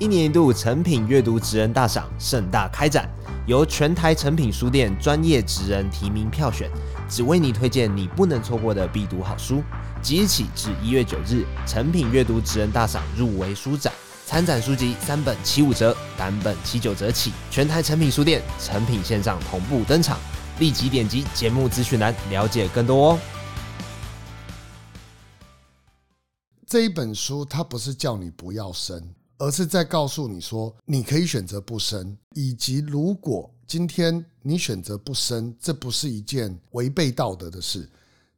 一年一度成品阅读职人大赏盛大开展，由全台成品书店专业职人提名票选，只为你推荐你不能错过的必读好书。即日起至一月九日，成品阅读职人大赏入围书展，参展书籍三本七五折，单本七九折起。全台成品书店、成品线上同步登场，立即点击节目资讯栏了解更多哦。这一本书，它不是叫你不要生，而是在告诉你说，你可以选择不生，以及如果今天你选择不生，这不是一件违背道德的事。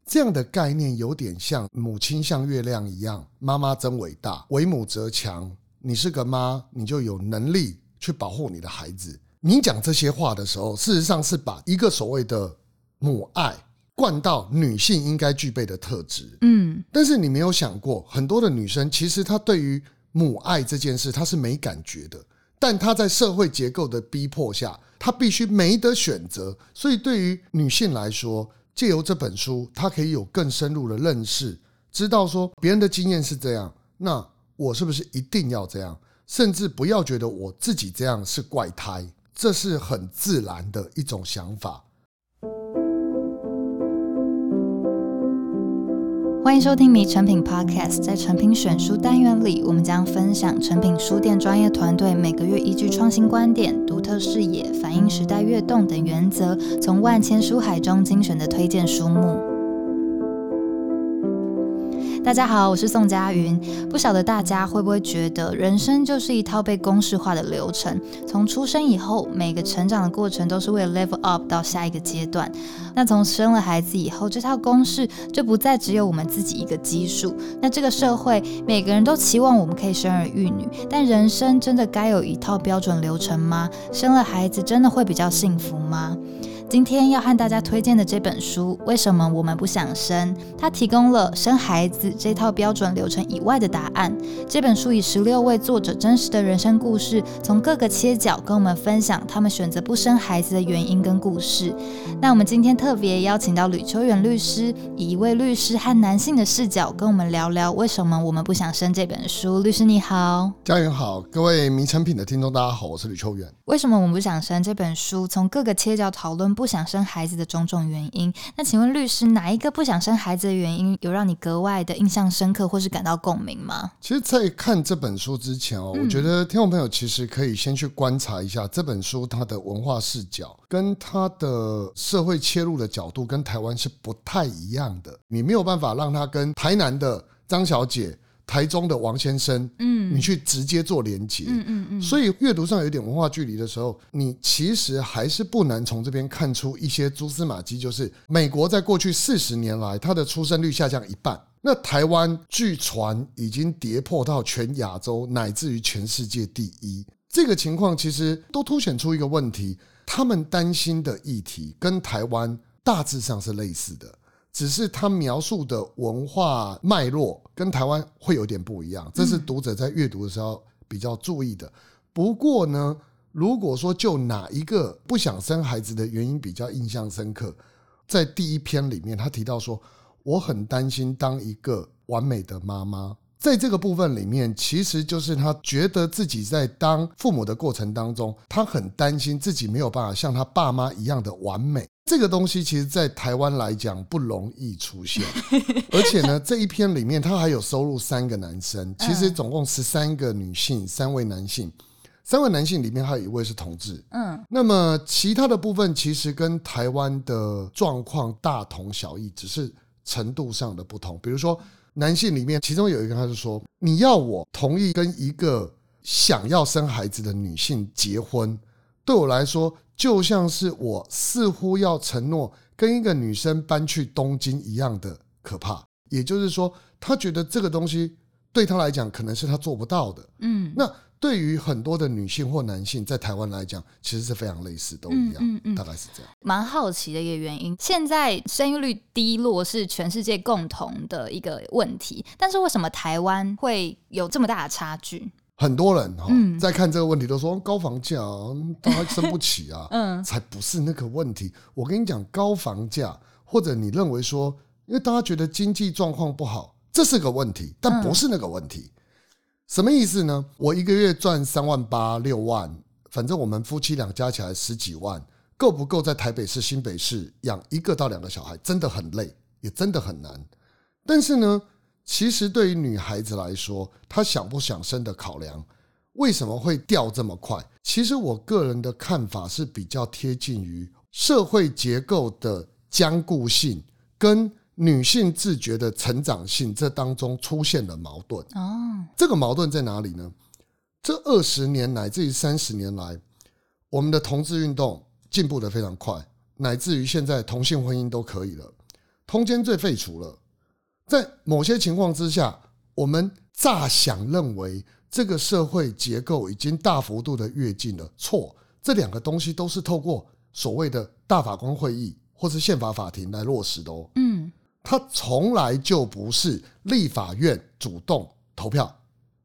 这样的概念有点像母亲像月亮一样，妈妈真伟大，为母则强。你是个妈，你就有能力去保护你的孩子。你讲这些话的时候，事实上是把一个所谓的母爱。灌到女性应该具备的特质，嗯，但是你没有想过，很多的女生其实她对于母爱这件事她是没感觉的，但她在社会结构的逼迫下，她必须没得选择。所以对于女性来说，借由这本书，她可以有更深入的认识，知道说别人的经验是这样，那我是不是一定要这样？甚至不要觉得我自己这样是怪胎，这是很自然的一种想法。欢迎收听《迷成品 Podcast》。在成品选书单元里，我们将分享成品书店专业团队每个月依据创新观点、独特视野、反映时代跃动等原则，从万千书海中精选的推荐书目。大家好，我是宋佳云。不晓得大家会不会觉得，人生就是一套被公式化的流程。从出生以后，每个成长的过程都是为了 level up 到下一个阶段。那从生了孩子以后，这套公式就不再只有我们自己一个基数。那这个社会，每个人都期望我们可以生儿育女，但人生真的该有一套标准流程吗？生了孩子真的会比较幸福吗？今天要和大家推荐的这本书，为什么我们不想生？它提供了生孩子这套标准流程以外的答案。这本书以十六位作者真实的人生故事，从各个切角跟我们分享他们选择不生孩子的原因跟故事。那我们今天特别邀请到吕秋远律师，以一位律师和男性的视角，跟我们聊聊为什么我们不想生这本书。律师你好，家人好，各位迷成品的听众大家好，我是吕秋远。为什么我们不想生这本书？从各个切角讨论不想生孩子的种种原因。那请问律师，哪一个不想生孩子的原因有让你格外的印象深刻，或是感到共鸣吗？其实，在看这本书之前哦，我觉得听众朋友其实可以先去观察一下这本书它的文化视角跟它的社会切入的角度跟台湾是不太一样的。你没有办法让它跟台南的张小姐。台中的王先生，嗯，你去直接做连接，嗯嗯嗯，所以阅读上有点文化距离的时候，你其实还是不难从这边看出一些蛛丝马迹，就是美国在过去四十年来，它的出生率下降一半，那台湾据传已经跌破到全亚洲乃至于全世界第一，这个情况其实都凸显出一个问题，他们担心的议题跟台湾大致上是类似的。只是他描述的文化脉络跟台湾会有点不一样，这是读者在阅读的时候比较注意的。不过呢，如果说就哪一个不想生孩子的原因比较印象深刻，在第一篇里面他提到说，我很担心当一个完美的妈妈。在这个部分里面，其实就是他觉得自己在当父母的过程当中，他很担心自己没有办法像他爸妈一样的完美。这个东西其实，在台湾来讲不容易出现，而且呢，这一篇里面他还有收录三个男生，其实总共十三个女性，三位男性，三位男性里面还有一位是同志，嗯，那么其他的部分其实跟台湾的状况大同小异，只是程度上的不同。比如说，男性里面其中有一个，他是说，你要我同意跟一个想要生孩子的女性结婚，对我来说。就像是我似乎要承诺跟一个女生搬去东京一样的可怕，也就是说，他觉得这个东西对他来讲可能是他做不到的。嗯，那对于很多的女性或男性在台湾来讲，其实是非常类似，都一样，嗯嗯嗯，大概是这样。蛮好奇的一个原因，现在生育率低落是全世界共同的一个问题，但是为什么台湾会有这么大的差距？很多人哈在看这个问题都说高房价，大家生不起啊，嗯，才不是那个问题。我跟你讲，高房价或者你认为说，因为大家觉得经济状况不好，这是个问题，但不是那个问题。什么意思呢？我一个月赚三万八、六万，反正我们夫妻俩加起来十几万，够不够在台北市、新北市养一个到两个小孩？真的很累，也真的很难。但是呢，其实对于女孩子来说，她想不想生的考量，为什么会掉这么快？其实我个人的看法是比较贴近于社会结构的僵固性跟。女性自觉的成长性，这当中出现了矛盾。哦，这个矛盾在哪里呢？这二十年乃至于三十年来，我们的同志运动进步的非常快，乃至于现在同性婚姻都可以了，通奸罪废除了。在某些情况之下，我们乍想认为这个社会结构已经大幅度的跃进了。错，这两个东西都是透过所谓的大法官会议或是宪法法庭来落实的哦。嗯。它从来就不是立法院主动投票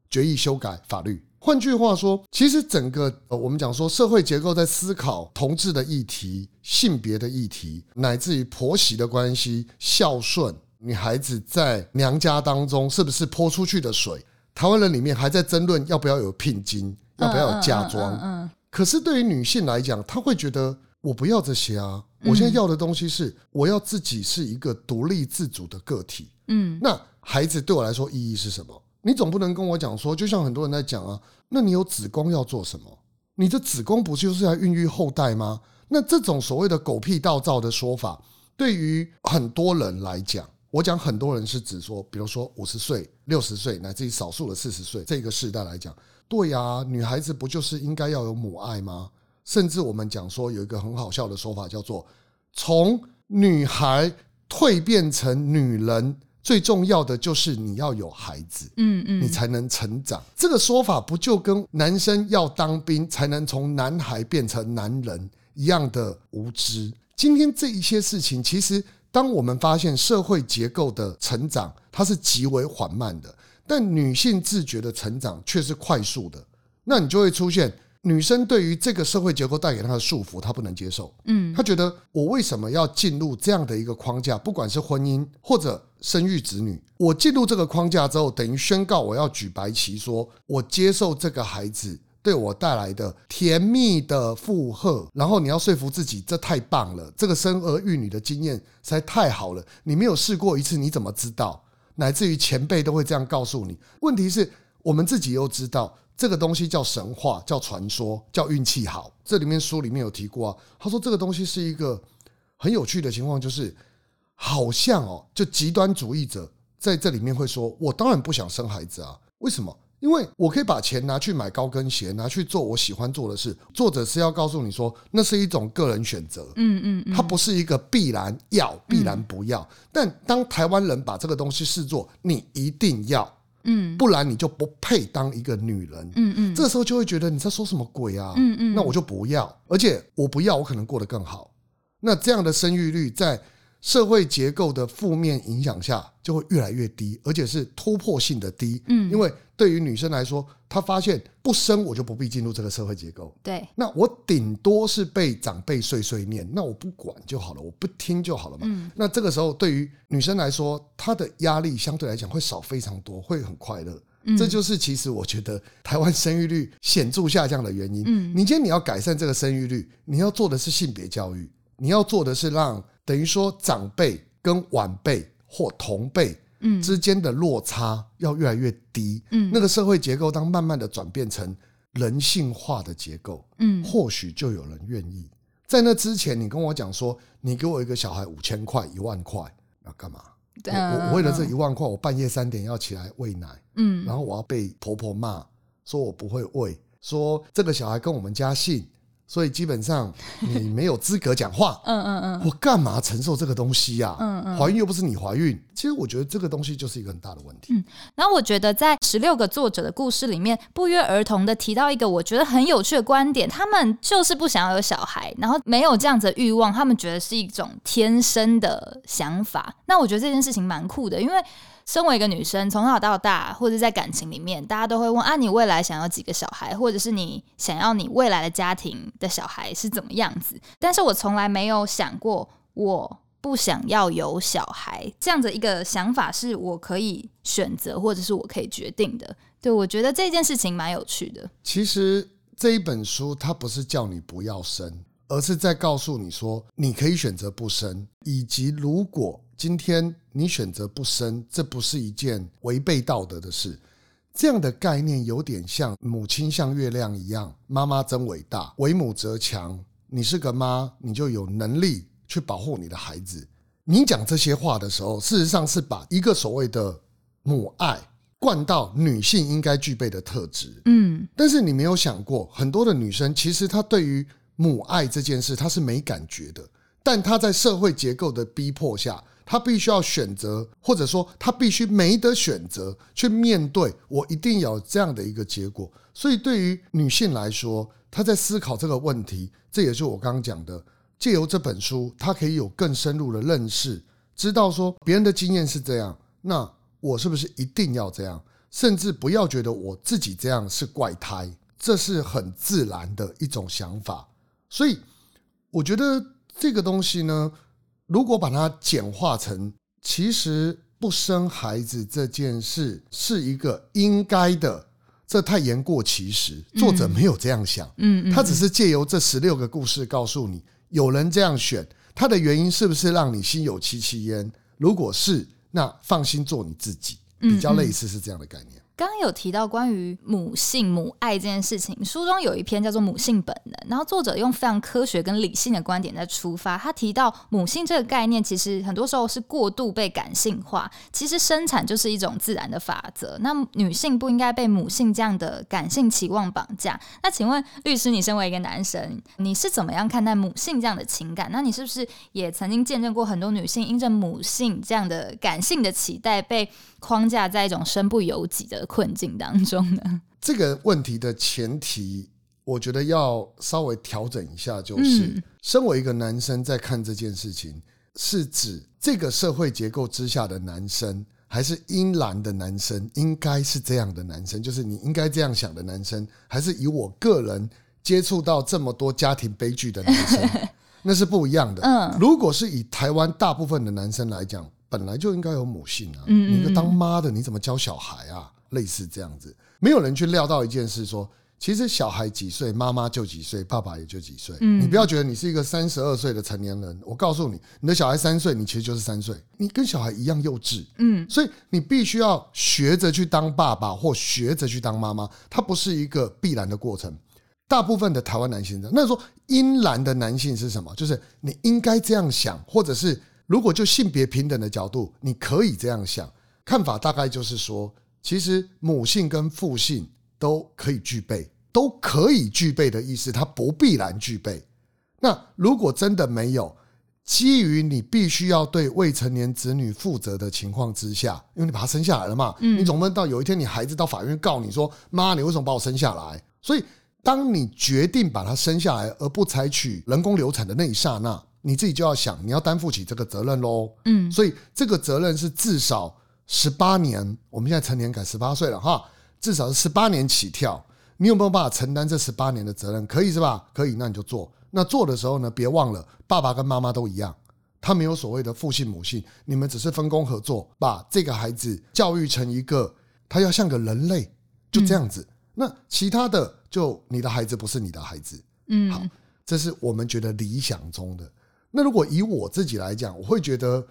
决议修改法律。换句话说，其实整个我们讲说社会结构在思考同志的议题、性别的议题，乃至于婆媳的关系、孝顺、女孩子在娘家当中是不是泼出去的水，台湾人里面还在争论要不要有聘金，要不要有嫁妆。嗯可是对于女性来讲，她会觉得。我不要这些啊！我现在要的东西是，我要自己是一个独立自主的个体。嗯，那孩子对我来说意义是什么？你总不能跟我讲说，就像很多人在讲啊，那你有子宫要做什么？你的子宫不就是要孕育后代吗？那这种所谓的狗屁道造的说法，对于很多人来讲，我讲很多人是指说，比如说五十岁、六十岁，乃至于少数的四十岁这个世代来讲，对呀，女孩子不就是应该要有母爱吗？甚至我们讲说有一个很好笑的说法，叫做从女孩蜕变成女人，最重要的就是你要有孩子，嗯嗯，你才能成长。这个说法不就跟男生要当兵才能从男孩变成男人一样的无知？今天这一些事情，其实当我们发现社会结构的成长它是极为缓慢的，但女性自觉的成长却是快速的，那你就会出现。女生对于这个社会结构带给她的束缚，她不能接受。嗯，她觉得我为什么要进入这样的一个框架？不管是婚姻或者生育子女，我进入这个框架之后，等于宣告我要举白旗，说我接受这个孩子对我带来的甜蜜的负荷。然后你要说服自己，这太棒了，这个生儿育女的经验实在太好了。你没有试过一次，你怎么知道？乃至于前辈都会这样告诉你。问题是我们自己又知道。这个东西叫神话，叫传说，叫运气好。这里面书里面有提过啊，他说这个东西是一个很有趣的情况，就是好像哦，就极端主义者在这里面会说，我当然不想生孩子啊，为什么？因为我可以把钱拿去买高跟鞋，拿去做我喜欢做的事。作者是要告诉你说，那是一种个人选择，嗯嗯，它不是一个必然要、必然不要。但当台湾人把这个东西视作你一定要。嗯，不然你就不配当一个女人。嗯嗯，这时候就会觉得你在说什么鬼啊？嗯嗯，那我就不要，而且我不要，我可能过得更好。那这样的生育率在社会结构的负面影响下，就会越来越低，而且是突破性的低。嗯，因为对于女生来说，她发现不生我就不必进入这个社会结构。对，那我顶多是被长辈碎碎念，那我不管就好了，我不听就好了嘛。嗯，那这个时候对于女生来说，她的压力相对来讲会少非常多，会很快乐。嗯，这就是其实我觉得台湾生育率显著下降的原因。嗯，你今天你要改善这个生育率，你要做的是性别教育，你要做的是让。等于说，长辈跟晚辈或同辈之间的落差要越来越低。嗯，那个社会结构当慢慢的转变成人性化的结构，嗯，或许就有人愿意。在那之前，你跟我讲说，你给我一个小孩五千块、一万块，要干嘛？我我为了这一万块，我半夜三点要起来喂奶，嗯，然后我要被婆婆骂，说我不会喂，说这个小孩跟我们家姓。所以基本上你没有资格讲话。嗯嗯嗯，我干嘛承受这个东西呀？嗯嗯，怀孕又不是你怀孕。其实我觉得这个东西就是一个很大的问题。嗯，然后我觉得在十六个作者的故事里面，不约而同的提到一个我觉得很有趣的观点：他们就是不想要有小孩，然后没有这样子的欲望，他们觉得是一种天生的想法。那我觉得这件事情蛮酷的，因为。身为一个女生，从小到大，或者在感情里面，大家都会问啊，你未来想要几个小孩，或者是你想要你未来的家庭的小孩是怎么样子？但是我从来没有想过，我不想要有小孩，这样的一个想法是我可以选择或者是我可以决定的。对，我觉得这件事情蛮有趣的。其实这一本书它不是叫你不要生，而是在告诉你说你可以选择不生，以及如果今天你选择不生，这不是一件违背道德的事。这样的概念有点像母亲像月亮一样，妈妈真伟大，为母则强。你是个妈，你就有能力去保护你的孩子。你讲这些话的时候，事实上是把一个所谓的母爱灌到女性应该具备的特质。嗯，但是你没有想过，很多的女生其实她对于母爱这件事她是没感觉的，但她在社会结构的逼迫下。他必须要选择，或者说他必须没得选择去面对，我一定有这样的一个结果。所以对于女性来说，她在思考这个问题，这也是我刚刚讲的，借由这本书，她可以有更深入的认识，知道说别人的经验是这样，那我是不是一定要这样？甚至不要觉得我自己这样是怪胎，这是很自然的一种想法。所以我觉得这个东西呢。如果把它简化成，其实不生孩子这件事是一个应该的，这太言过其实。作者没有这样想，嗯，他只是借由这十六个故事告诉你，有人这样选，他的原因是不是让你心有戚戚焉？如果是，那放心做你自己，比较类似是这样的概念。刚有提到关于母性、母爱这件事情，书中有一篇叫做《母性本能》，然后作者用非常科学跟理性的观点在出发。他提到母性这个概念，其实很多时候是过度被感性化。其实生产就是一种自然的法则，那女性不应该被母性这样的感性期望绑架。那请问律师，你身为一个男生，你是怎么样看待母性这样的情感？那你是不是也曾经见证过很多女性因着母性这样的感性的期待，被框架在一种身不由己的困境当中呢？这个问题的前提，我觉得要稍微调整一下，就是、嗯、身为一个男生在看这件事情，是指这个社会结构之下的男生，还是英蓝的男生？应该是这样的男生，就是你应该这样想的男生，还是以我个人接触到这么多家庭悲剧的男生，那是不一样的。嗯，如果是以台湾大部分的男生来讲。本来就应该有母性啊！你一个当妈的，你怎么教小孩啊？类似这样子，没有人去料到一件事：说其实小孩几岁，妈妈就几岁，爸爸也就几岁。你不要觉得你是一个三十二岁的成年人，我告诉你，你的小孩三岁，你其实就是三岁，你跟小孩一样幼稚。嗯，所以你必须要学着去当爸爸，或学着去当妈妈，它不是一个必然的过程。大部分的台湾男性的，那说阴蓝的男性是什么？就是你应该这样想，或者是。如果就性别平等的角度，你可以这样想，看法大概就是说，其实母性跟父性都可以具备，都可以具备的意思，它不必然具备。那如果真的没有，基于你必须要对未成年子女负责的情况之下，因为你把他生下来了嘛，你总不能到有一天你孩子到法院告你说，妈，你为什么把我生下来？所以，当你决定把他生下来，而不采取人工流产的那一刹那。你自己就要想，你要担负起这个责任喽。嗯，所以这个责任是至少十八年，我们现在成年改十八岁了哈，至少是十八年起跳。你有没有办法承担这十八年的责任？可以是吧？可以，那你就做。那做的时候呢，别忘了爸爸跟妈妈都一样，他没有所谓的父性母性，你们只是分工合作，把这个孩子教育成一个他要像个人类，就这样子。那其他的就你的孩子不是你的孩子。嗯，好，这是我们觉得理想中的。那如果以我自己来讲，我会觉得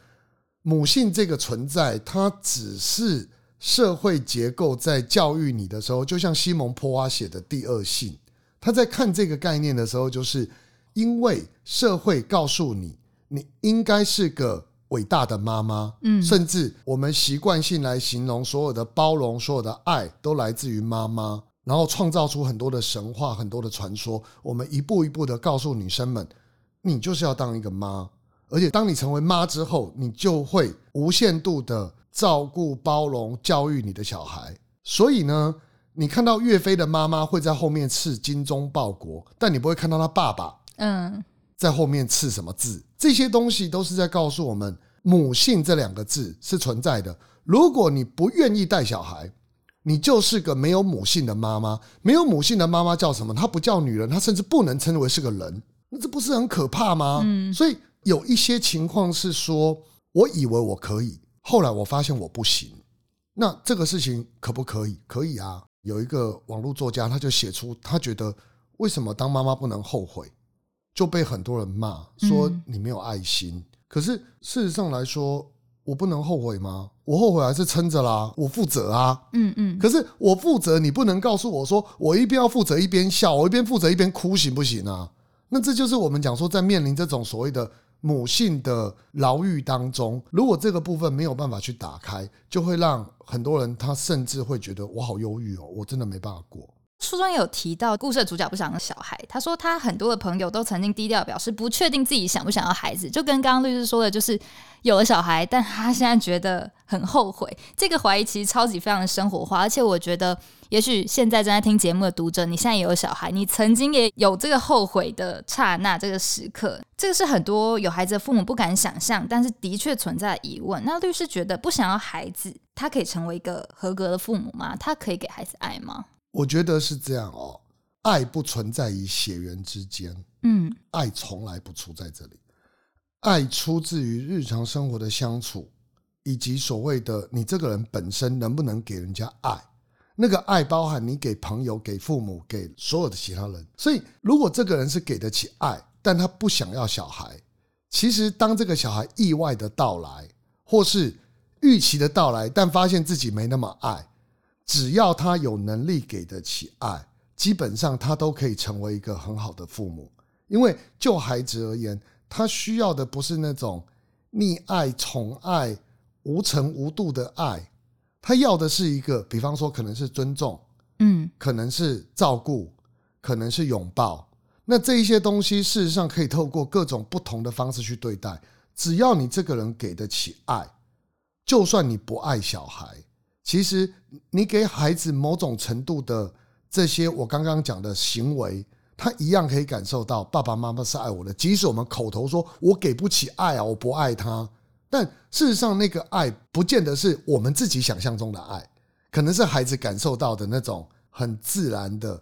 母性这个存在，它只是社会结构在教育你的时候，就像西蒙波娃写的《第二性》，他在看这个概念的时候，就是因为社会告诉你，你应该是个伟大的妈妈，嗯，甚至我们习惯性来形容所有的包容、所有的爱都来自于妈妈，然后创造出很多的神话、很多的传说，我们一步一步的告诉女生们。你就是要当一个妈，而且当你成为妈之后，你就会无限度的照顾、包容、教育你的小孩。所以呢，你看到岳飞的妈妈会在后面刺“精忠报国”，但你不会看到他爸爸嗯在后面刺什么字。这些东西都是在告诉我们，母性这两个字是存在的。如果你不愿意带小孩，你就是个没有母性的妈妈。没有母性的妈妈叫什么？她不叫女人，她甚至不能称为是个人。那这不是很可怕吗？嗯，所以有一些情况是说，我以为我可以，后来我发现我不行。那这个事情可不可以？可以啊。有一个网络作家，他就写出他觉得为什么当妈妈不能后悔，就被很多人骂说你没有爱心。嗯、可是事实上来说，我不能后悔吗？我后悔还是撑着啦，我负责啊。嗯嗯。可是我负责，你不能告诉我说我一边要负责一边笑，我一边负责一边哭，行不行啊？那这就是我们讲说，在面临这种所谓的。母性的牢狱当中，如果这个部分没有办法去打开，就会让很多人他甚至会觉得我好忧郁哦，我真的没办法过。书中有提到，故事的主角不想要小孩。他说他很多的朋友都曾经低调表示不确定自己想不想要孩子，就跟刚刚律师说的，就是有了小孩，但他现在觉得很后悔。这个怀疑其实超级非常的生活化，而且我觉得，也许现在正在听节目的读者，你现在也有小孩，你曾经也有这个后悔的刹那，这个时刻，这个是很多有孩子的父母不敢想象，但是的确存在疑问。那律师觉得，不想要孩子，他可以成为一个合格的父母吗？他可以给孩子爱吗？我觉得是这样哦，爱不存在于血缘之间，嗯，爱从来不出在这里，爱出自于日常生活的相处，以及所谓的你这个人本身能不能给人家爱，那个爱包含你给朋友、给父母、给所有的其他人。所以，如果这个人是给得起爱，但他不想要小孩，其实当这个小孩意外的到来，或是预期的到来，但发现自己没那么爱。只要他有能力给得起爱，基本上他都可以成为一个很好的父母。因为就孩子而言，他需要的不是那种溺爱、宠爱、无程无度的爱，他要的是一个，比方说可能是尊重，嗯，可能是照顾，可能是拥抱。那这一些东西，事实上可以透过各种不同的方式去对待。只要你这个人给得起爱，就算你不爱小孩。其实，你给孩子某种程度的这些我刚刚讲的行为，他一样可以感受到爸爸妈妈是爱我的。即使我们口头说我给不起爱啊，我不爱他，但事实上那个爱不见得是我们自己想象中的爱，可能是孩子感受到的那种很自然的。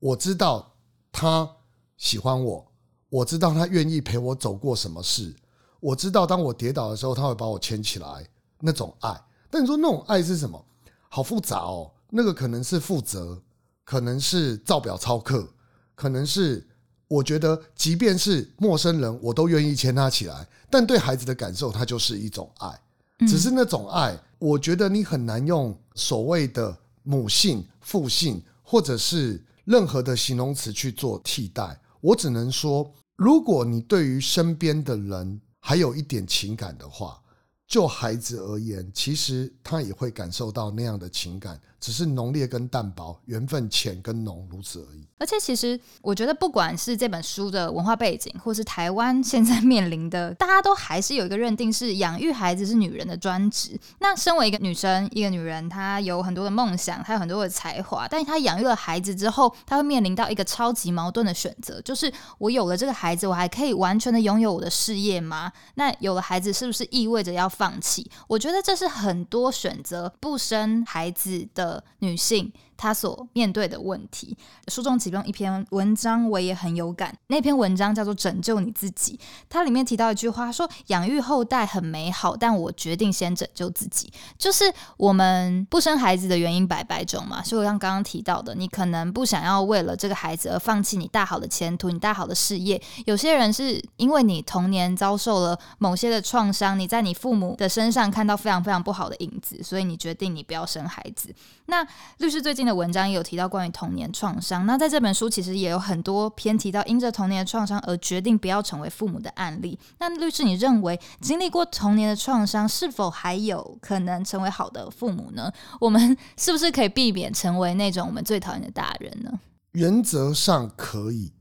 我知道他喜欢我，我知道他愿意陪我走过什么事，我知道当我跌倒的时候，他会把我牵起来，那种爱。但你说那种爱是什么？好复杂哦。那个可能是负责，可能是照表操课，可能是我觉得，即便是陌生人，我都愿意牵他起来。但对孩子的感受，它就是一种爱。只是那种爱，我觉得你很难用所谓的母性、父性，或者是任何的形容词去做替代。我只能说，如果你对于身边的人还有一点情感的话。就孩子而言，其实他也会感受到那样的情感，只是浓烈跟淡薄，缘分浅跟浓，如此而已。而且，其实我觉得，不管是这本书的文化背景，或是台湾现在面临的，大家都还是有一个认定是养育孩子是女人的专职。那身为一个女生，一个女人，她有很多的梦想，她有很多的才华，但是她养育了孩子之后，她会面临到一个超级矛盾的选择，就是我有了这个孩子，我还可以完全的拥有我的事业吗？那有了孩子，是不是意味着要放弃？我觉得这是很多选择不生孩子的女性。他所面对的问题，书中其中一篇文章我也很有感。那篇文章叫做《拯救你自己》，它里面提到一句话说：“养育后代很美好，但我决定先拯救自己。”就是我们不生孩子的原因百百种嘛。所以我像刚刚提到的，你可能不想要为了这个孩子而放弃你大好的前途、你大好的事业。有些人是因为你童年遭受了某些的创伤，你在你父母的身上看到非常非常不好的影子，所以你决定你不要生孩子。那律师最近的文章也有提到关于童年创伤。那在这本书其实也有很多篇提到因着童年的创伤而决定不要成为父母的案例。那律师，你认为经历过童年的创伤，是否还有可能成为好的父母呢？我们 是不是可以避免成为那种我们最讨厌的大人呢？原则上可以，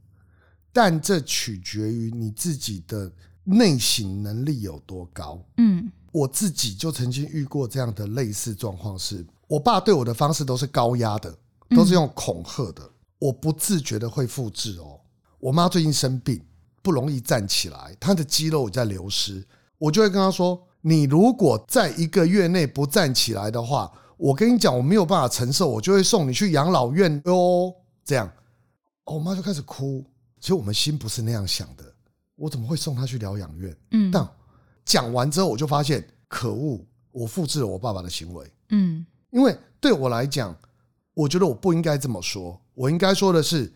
但这取决于你自己的内省能力有多高。嗯，我自己就曾经遇过这样的类似状况是。我爸对我的方式都是高压的，都是用恐吓的。我不自觉的会复制哦。我妈最近生病，不容易站起来，她的肌肉在流失。我就会跟她说：“你如果在一个月内不站起来的话，我跟你讲，我没有办法承受，我就会送你去养老院哟。”这样，我妈就开始哭。其实我们心不是那样想的，我怎么会送她去疗养院？嗯，但讲完之后，我就发现，可恶，我复制了我爸爸的行为。嗯，因为对我来讲，我觉得我不应该这么说，我应该说的是，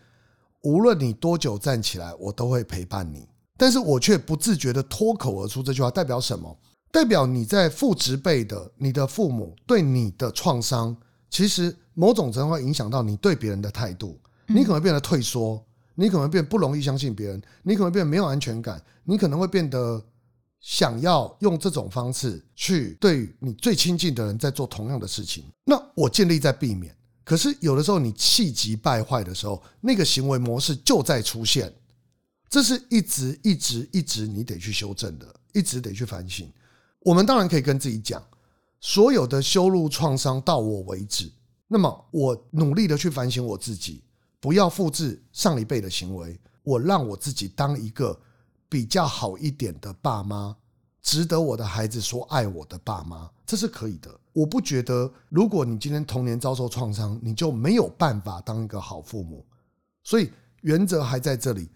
无论你多久站起来，我都会陪伴你。但是我却不自觉的脱口而出这句话，代表什么？代表你在父职辈的你的父母对你的创伤，其实某种程度会影响到你对别人的态度。你可能变得退缩，你可能变得不容易相信别人，你可能变得没有安全感，你可能会变得想要用这种方式去对你最亲近的人在做同样的事情。那我尽力在避免，可是有的时候你气急败坏的时候，那个行为模式就在出现。这是一直一直一直你得去修正的，一直得去反省。我们当然可以跟自己讲，所有的修路创伤到我为止。那么我努力的去反省我自己。不要复制上一辈的行为，我让我自己当一个比较好一点的爸妈，值得我的孩子说爱我的爸妈，这是可以的。我不觉得，如果你今天童年遭受创伤，你就没有办法当一个好父母。所以原则还在这里，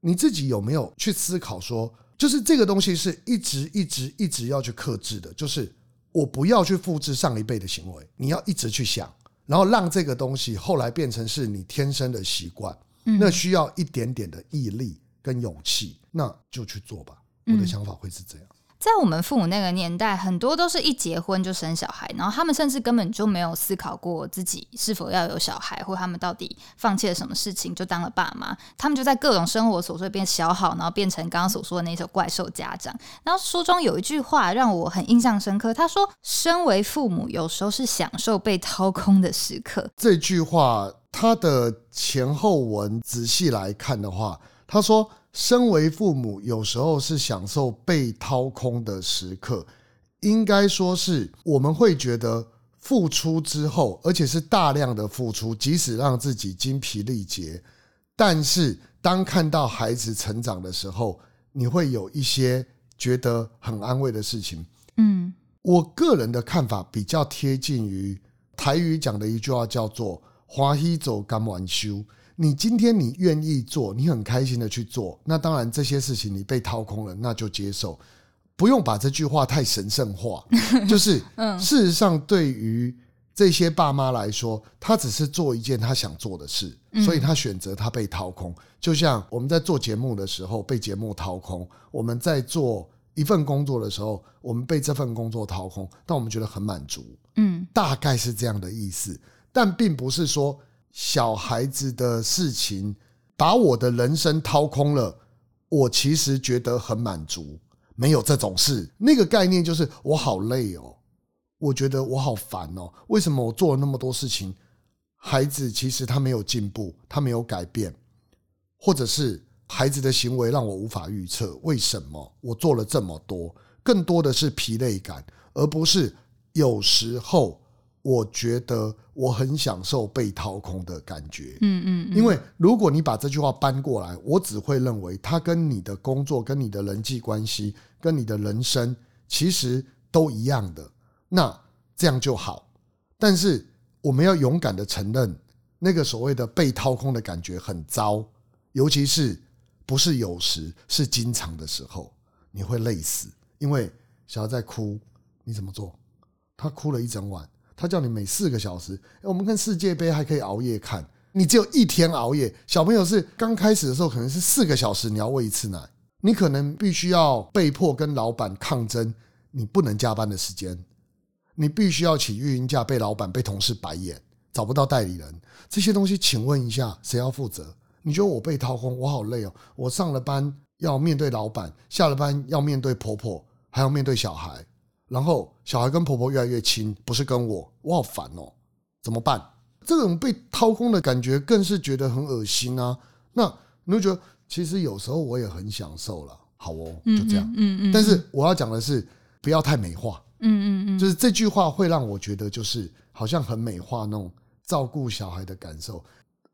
你自己有没有去思考说，就是这个东西是一直一直一直要去克制的，就是我不要去复制上一辈的行为，你要一直去想。然后让这个东西后来变成是你天生的习惯，那需要一点点的毅力跟勇气，那就去做吧。我的想法会是这样。在我们父母那个年代，很多都是一结婚就生小孩，然后他们甚至根本就没有思考过自己是否要有小孩，或他们到底放弃了什么事情就当了爸妈。他们就在各种生活琐碎变消耗，然后变成刚刚所说的那种怪兽家长。然后书中有一句话让我很印象深刻，他说：“身为父母，有时候是享受被掏空的时刻。”这句话他的前后文仔细来看的话，他说。身为父母，有时候是享受被掏空的时刻，应该说是我们会觉得付出之后，而且是大量的付出，即使让自己精疲力竭，但是当看到孩子成长的时候，你会有一些觉得很安慰的事情。嗯，我个人的看法比较贴近于台语讲的一句话，叫做“华西走甘愿受”。你今天你愿意做，你很开心的去做，那当然这些事情你被掏空了，那就接受，不用把这句话太神圣化。就是，事实上对于这些爸妈来说，他只是做一件他想做的事，所以他选择他被掏空。就像我们在做节目的时候被节目掏空，我们在做一份工作的时候，我们被这份工作掏空，但我们觉得很满足。嗯，大概是这样的意思，但并不是说。小孩子的事情把我的人生掏空了，我其实觉得很满足。没有这种事，那个概念就是我好累哦，我觉得我好烦哦。为什么我做了那么多事情，孩子其实他没有进步，他没有改变，或者是孩子的行为让我无法预测。为什么我做了这么多？更多的是疲累感，而不是有时候。我觉得我很享受被掏空的感觉，嗯嗯，因为如果你把这句话搬过来，我只会认为它跟你的工作、跟你的人际关系、跟你的人生其实都一样的，那这样就好。但是我们要勇敢的承认，那个所谓的被掏空的感觉很糟，尤其是不是有时，是经常的时候，你会累死。因为小孩在哭，你怎么做？他哭了一整晚。他叫你每四个小时，我们看世界杯还可以熬夜看，你只有一天熬夜。小朋友是刚开始的时候可能是四个小时，你要喂一次奶，你可能必须要被迫跟老板抗争，你不能加班的时间，你必须要请育婴假，被老板被同事白眼，找不到代理人，这些东西，请问一下谁要负责？你觉得我被掏空，我好累哦，我上了班要面对老板，下了班要面对婆婆，还要面对小孩。然后小孩跟婆婆越来越亲，不是跟我，我好烦哦，怎么办？这种被掏空的感觉更是觉得很恶心啊。那你会觉得，其实有时候我也很享受了。好哦，就这样。嗯嗯，嗯。但是我要讲的是，不要太美化。嗯嗯嗯。就是这句话会让我觉得，就是好像很美化那种照顾小孩的感受。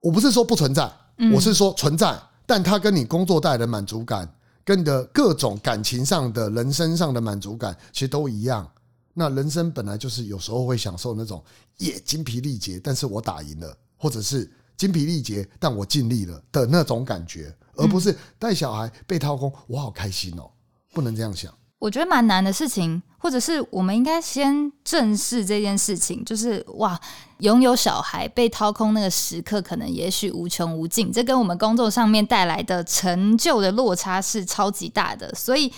我不是说不存在，我是说存在，但它跟你工作带来的满足感。跟你的各种感情上的人生上的满足感，其实都一样。那人生本来就是有时候会享受那种也精疲力竭，但是我打赢了，或者是精疲力竭但我尽力了的那种感觉，而不是带小孩被掏空，我好开心哦，不能这样想。我觉得蛮难的事情，或者是我们应该先正视这件事情，就是哇，拥有小孩被掏空那个时刻，可能也许无穷无尽，这跟我们工作上面带来的成就的落差是超级大的。所以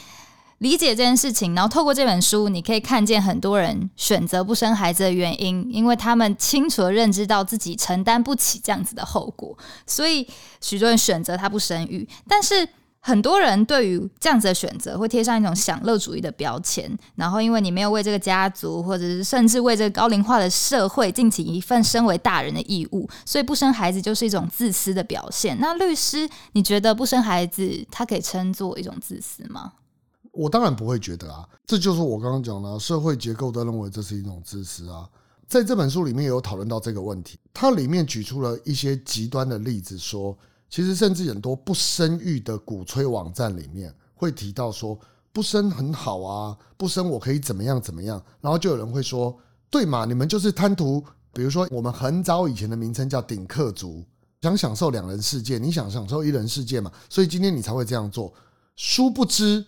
理解这件事情，然后透过这本书，你可以看见很多人选择不生孩子的原因，因为他们清楚的认知到自己承担不起这样子的后果，所以许多人选择他不生育，但是。很多人对于这样子的选择会贴上一种享乐主义的标签，然后因为你没有为这个家族，或者是甚至为这个高龄化的社会尽起一份身为大人的义务，所以不生孩子就是一种自私的表现。那律师，你觉得不生孩子，它可以称作一种自私吗？我当然不会觉得啊，这就是我刚刚讲的，社会结构都认为这是一种自私啊。在这本书里面有讨论到这个问题，它里面举出了一些极端的例子，说。其实，甚至很多不生育的鼓吹网站里面会提到说，不生很好啊，不生我可以怎么样怎么样。然后就有人会说，对嘛，你们就是贪图，比如说我们很早以前的名称叫顶客族，想享受两人世界，你想享受一人世界嘛，所以今天你才会这样做。殊不知，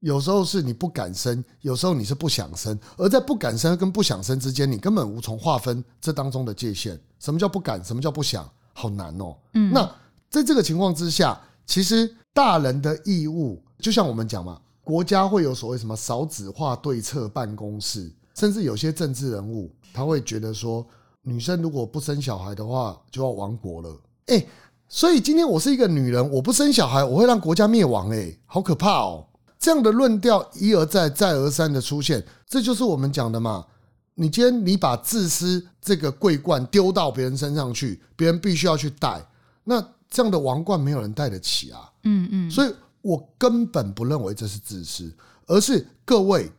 有时候是你不敢生，有时候你是不想生，而在不敢生跟不想生之间，你根本无从划分这当中的界限。什么叫不敢？什么叫不想？好难哦。嗯，那。在这个情况之下，其实大人的义务，就像我们讲嘛，国家会有所谓什么少子化对策办公室，甚至有些政治人物他会觉得说，女生如果不生小孩的话，就要亡国了。哎，所以今天我是一个女人，我不生小孩，我会让国家灭亡。哎，好可怕哦！这样的论调一而再、再而三的出现，这就是我们讲的嘛。你今天你把自私这个桂冠丢到别人身上去，别人必须要去戴那。这样的王冠没有人戴得起啊！嗯嗯，所以我根本不认为这是自私，而是各位，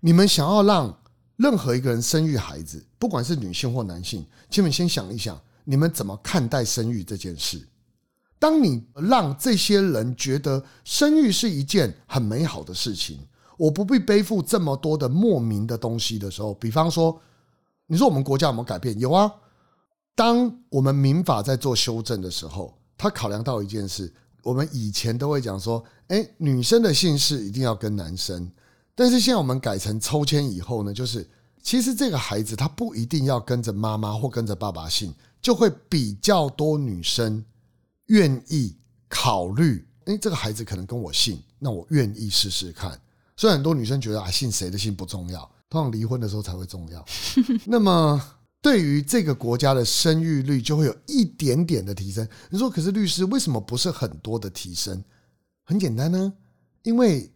你们想要让任何一个人生育孩子，不管是女性或男性，请你们先想一想，你们怎么看待生育这件事？当你让这些人觉得生育是一件很美好的事情，我不必背负这么多的莫名的东西的时候，比方说，你说我们国家有没有改变？有啊，当我们民法在做修正的时候。他考量到一件事，我们以前都会讲说，诶，女生的姓氏一定要跟男生，但是现在我们改成抽签以后呢，就是其实这个孩子他不一定要跟着妈妈或跟着爸爸姓，就会比较多女生愿意考虑，诶，这个孩子可能跟我姓，那我愿意试试看。虽然很多女生觉得啊，姓谁的姓不重要，通常离婚的时候才会重要。那么。对于这个国家的生育率就会有一点点的提升。你说，可是律师为什么不是很多的提升？很简单呢，因为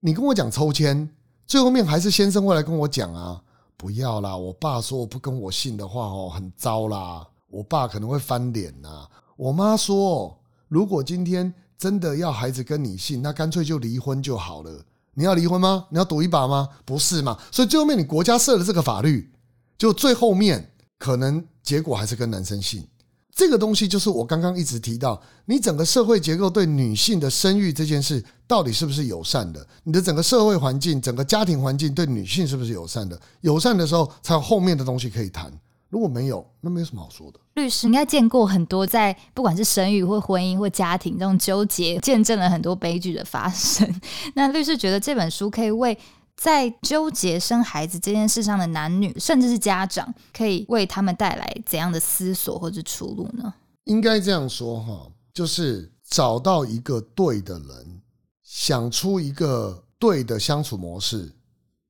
你跟我讲抽签，最后面还是先生会来跟我讲啊，不要啦，我爸说我不跟我姓的话哦，很糟啦，我爸可能会翻脸呐。我妈说，如果今天真的要孩子跟你姓，那干脆就离婚就好了。你要离婚吗？你要赌一把吗？不是嘛？所以最后面你国家设了这个法律。就最后面可能结果还是跟男生姓，这个东西就是我刚刚一直提到，你整个社会结构对女性的生育这件事到底是不是友善的？你的整个社会环境、整个家庭环境对女性是不是友善的？友善的时候才有后面的东西可以谈，如果没有，那没有什么好说的。律师应该见过很多在不管是生育或婚姻或家庭这种纠结，见证了很多悲剧的发生。那律师觉得这本书可以为在纠结生孩子这件事上的男女，甚至是家长，可以为他们带来怎样的思索或者出路呢？应该这样说哈，就是找到一个对的人，想出一个对的相处模式。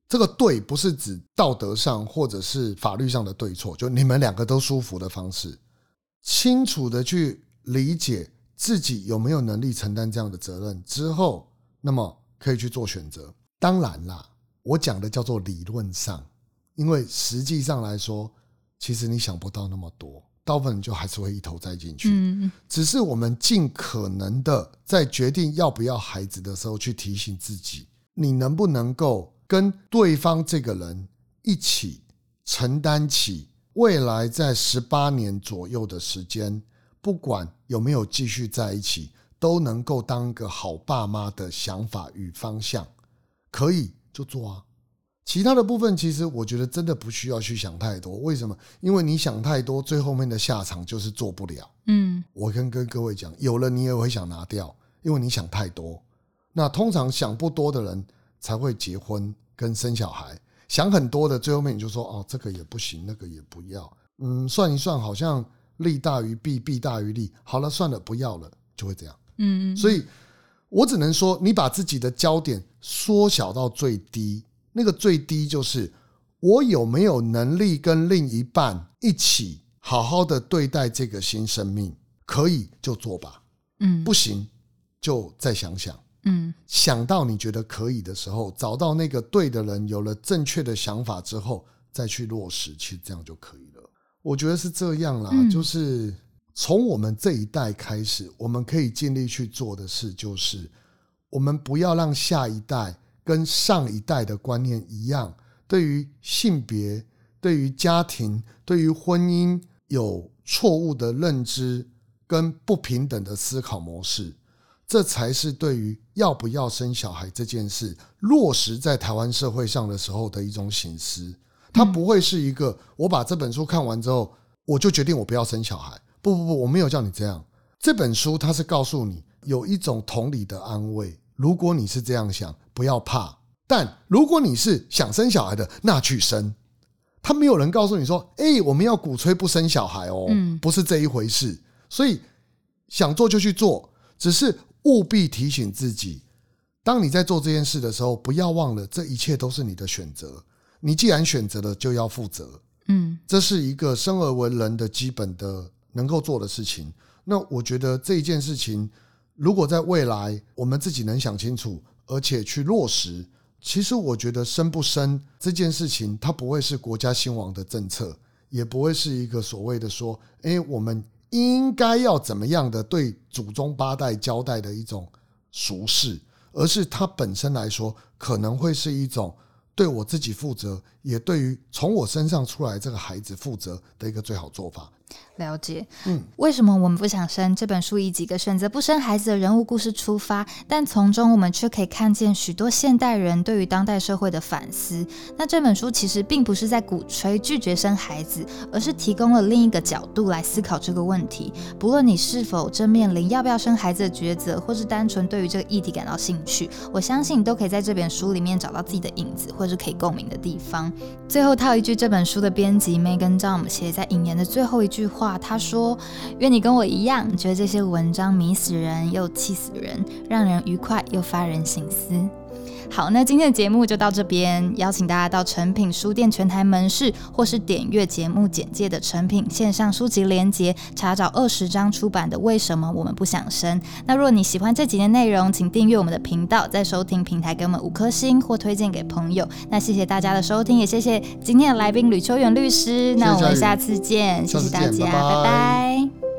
这个对不是指道德上或者是法律上的对错，就你们两个都舒服的方式，清楚的去理解自己有没有能力承担这样的责任之后，那么可以去做选择。当然啦。我讲的叫做理论上，因为实际上来说，其实你想不到那么多，大部分人就还是会一头栽进去。嗯，只是我们尽可能的在决定要不要孩子的时候，去提醒自己，你能不能够跟对方这个人一起承担起未来在十八年左右的时间，不管有没有继续在一起，都能够当个好爸妈的想法与方向，可以。就做啊！其他的部分，其实我觉得真的不需要去想太多。为什么？因为你想太多，最后面的下场就是做不了。嗯，我跟跟各位讲，有了你也会想拿掉，因为你想太多。那通常想不多的人才会结婚跟生小孩，想很多的，最后面你就说哦，这个也不行，那个也不要。嗯，算一算，好像利大于弊，弊大于利。好了，算了，不要了，就会这样。嗯，所以我只能说，你把自己的焦点缩小到最低，那个最低就是我有没有能力跟另一半一起好好的对待这个新生命？可以就做吧，嗯，不行就再想想。嗯，想到你觉得可以的时候，找到那个对的人，有了正确的想法之后，再去落实，其实这样就可以了。我觉得是这样啦，嗯，就是从我们这一代开始，我们可以尽力去做的事，就是我们不要让下一代跟上一代的观念一样，对于性别、对于家庭、对于婚姻有错误的认知跟不平等的思考模式。这才是对于要不要生小孩这件事落实在台湾社会上的时候的一种省思。它不会是一个我把这本书看完之后，我就决定我不要生小孩。不不不，我没有叫你这样。这本书它是告诉你有一种同理的安慰。如果你是这样想，不要怕。但如果你是想生小孩的，那去生。他没有人告诉你说：“哎，我们要鼓吹不生小孩哦。”不是这一回事。所以想做就去做，只是。务必提醒自己，当你在做这件事的时候，不要忘了，这一切都是你的选择。你既然选择了，就要负责。嗯，这是一个生而为人的基本的能够做的事情。那我觉得这一件事情，如果在未来我们自己能想清楚，而且去落实，其实我觉得生不生这件事情，它不会是国家兴亡的政策，也不会是一个所谓的说，诶，我们。应该要怎么样的对祖宗八代交代的一种俗事，而是它本身来说，可能会是一种对我自己负责，也对于从我身上出来这个孩子负责的一个最好做法。了解，嗯，为什么我们不想生？这本书以几个选择不生孩子的人物故事出发，但从中我们却可以看见许多现代人对于当代社会的反思。那这本书其实并不是在鼓吹拒绝生孩子，而是提供了另一个角度来思考这个问题。不论你是否正面临要不要生孩子的抉择，或是单纯对于这个议题感到兴趣，我相信你都可以在这本书里面找到自己的影子，或是可以共鸣的地方。最后套一句这本书的编辑 Megan Zhang 写在引言的最后一句话。他说：“愿你跟我一样，觉得这些文章迷死人又气死人，让人愉快又发人省思。”好，那今天的节目就到这边，邀请大家到诚品书店全台门市，或是点阅节目简介的诚品线上书籍连接，查找二十章出版的《为什么我们不想生》。那如果你喜欢这集的内容，请订阅我们的频道，在收听平台给我们五颗星或推荐给朋友。那谢谢大家的收听，也谢谢今天的来宾吕秋远律师。那我们下次见，谢谢大家，拜拜。